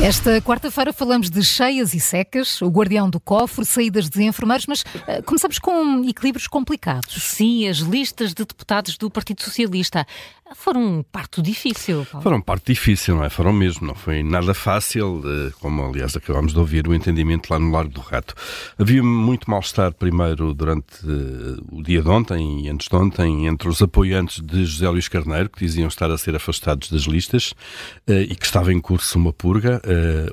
Esta quarta-feira falamos de cheias e secas, o guardião do cofre, saídas de enfermeiros, mas uh, começamos com equilíbrios complicados. Sim, as listas de deputados do Partido Socialista foram um parto difícil. Paulo. Foram um parto difícil, não é? Foram mesmo, não foi nada fácil, como aliás acabámos de ouvir o entendimento lá no Largo do Rato. Havia muito mal-estar primeiro durante o dia de ontem e antes de ontem entre os apoiantes de José Luís Carneiro, que diziam estar a ser afastados das listas e que estava em curso uma purga.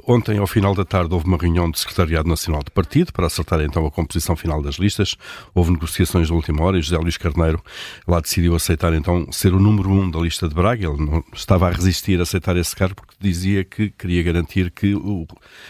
Ontem, ao final da tarde, houve uma reunião do Secretariado Nacional do Partido para acertar então a composição final das listas. Houve negociações de última hora e José Luís Carneiro lá decidiu aceitar então ser o número um da lista de Braga. Ele não estava a resistir a aceitar esse cargo porque dizia que queria garantir que o,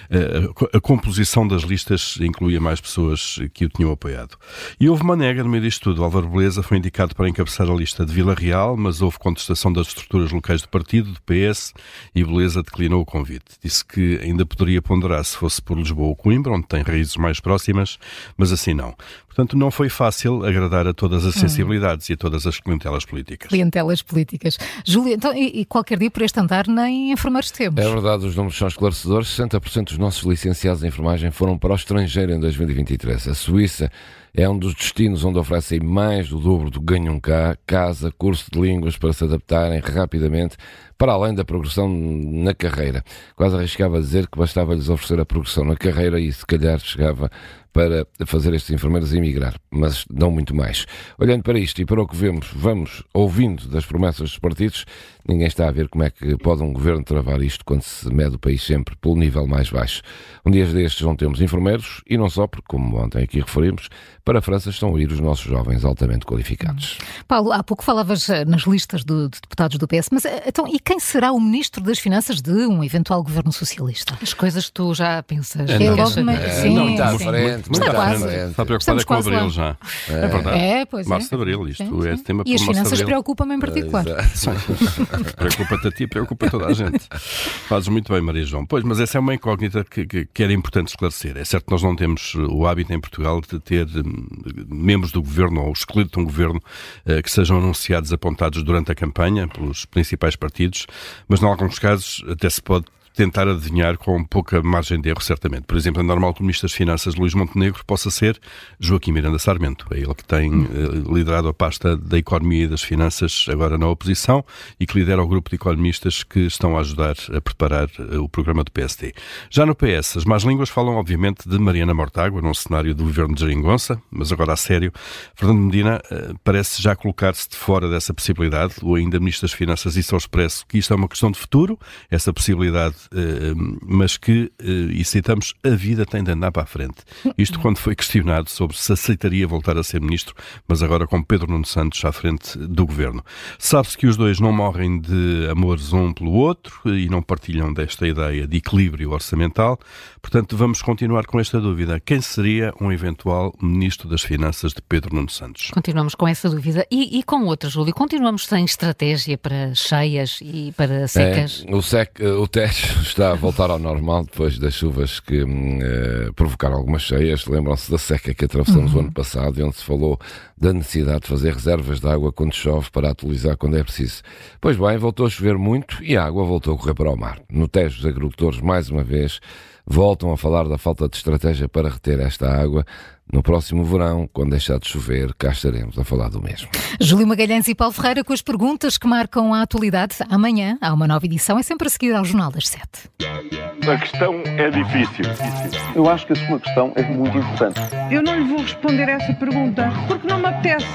a, a, composição das listas incluía mais pessoas que o tinham apoiado. E houve uma nega no meio disto tudo. Álvaro Beleza foi indicado para encabeçar a lista de Vila Real, mas houve contestação das estruturas locais do partido, do PS, e Beleza declinou o convite. Disse que ainda poderia ponderar se fosse por Lisboa ou Coimbra, onde tem raízes mais próximas, mas assim não. Portanto, não foi fácil agradar a todas as sensibilidades hum. e a todas as clientelas políticas. Clientelas políticas. Júlia, então, e, e, qualquer dia por este andar nem enfermeiros temos. É verdade, os números são esclarecedores. 60% dos nossos licenciados em enfermagem foram para o estrangeiro em 2023. A Suíça é um dos destinos onde oferecem mais do dobro do ganham cá, casa, curso de línguas para se adaptarem rapidamente, para além da progressão na carreira. Quase arriscava a dizer que bastava-lhes oferecer a progressão na carreira e se calhar chegava para fazer estes enfermeiros emigrar, mas não muito mais. Olhando para isto e para o que vemos, vamos ouvindo das promessas dos partidos, ninguém está a ver como é que pode um governo travar isto quando se mede o país sempre pelo nível mais baixo. Um dia destes não temos enfermeiros e não só, porque, como ontem aqui referimos, para a França estão a ir os nossos jovens altamente qualificados. Paulo, há pouco falavas eh, nas listas de, de deputados do PS, mas eh, então, e quem será o ministro das Finanças de um eventual governo socialista? As coisas que tu já pensas. É, logo, sim, não está à frente, está quase. Está preocupado com abril já. É, é verdade. É, pois é. Março de abril, isto sim, sim. é tema E as finanças preocupam-me em particular. Preocupa-te a ti, preocupa toda a gente. Fazes muito bem, Maria João. Pois, mas essa é uma incógnita que, que, que, era importante esclarecer. É certo que nós não temos o hábito em Portugal de ter hum, membros do governo ou o esqueleto de um governo uh, que sejam anunciados, apontados durante a campanha pelos principais partidos, mas, em alguns casos, até se pode tentar adivinhar com pouca margem de erro, certamente. Por exemplo, é normal que o Ministro das Finanças, Luís Montenegro, possa ser Joaquim Miranda Sarmento. É ele que tem uh, liderado a pasta da Economia e das Finanças agora na oposição e que lidera o grupo de economistas que estão a ajudar a preparar uh, o programa do PSD. Já no PS, as más línguas falam, obviamente, de Mariana Mortágua, num cenário do governo de Jeringonça, mas agora a sério, Fernando Medina uh, parece já colocar-se de fora dessa possibilidade, ou ainda Ministro das Finanças disse ao Expresso que isto é uma questão de futuro, essa possibilidade mas que, eh, e citamos, a vida tem de andar para a frente. Isto quando foi questionado sobre se aceitaria voltar a ser ministro, mas agora com Pedro Nuno Santos à frente do governo. Sabe-se que os dois não morrem de amores um pelo outro e não partilham desta ideia de equilíbrio orçamental, portanto vamos continuar com esta dúvida. Quem seria um eventual ministro das Finanças de Pedro Nuno Santos? Continuamos com essa dúvida. E, e com outra, Júlio? Continuamos sem estratégia para cheias e para secas? É, o, sec, o TES está a voltar ao normal depois das chuvas que uh, provocaram algumas cheias. Lembram-se da seca que atravessamos uhum. o ano passado e onde se falou da necessidade de fazer reservas de água quando chove para atualizar quando é preciso. Pois bem, voltou a chover muito e a água voltou a correr para o mar. No Tejo, os agricultores, mais uma vez, voltam a falar da falta de estratégia para reter esta água. No próximo verão, quando deixar de chover, cá estaremos a falar do mesmo. Júlio Magalhães e Paulo Ferreira com as perguntas que marcam a atualidade. Amanhã há uma nova edição, é sempre a seguir ao Jornal das Sete. A questão é difícil. Eu acho que a sua questão é muito importante. Eu não lhe vou responder essa pergunta porque não me apetece.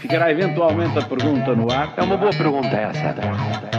Ficará eventualmente a pergunta no ar. É uma boa pergunta essa.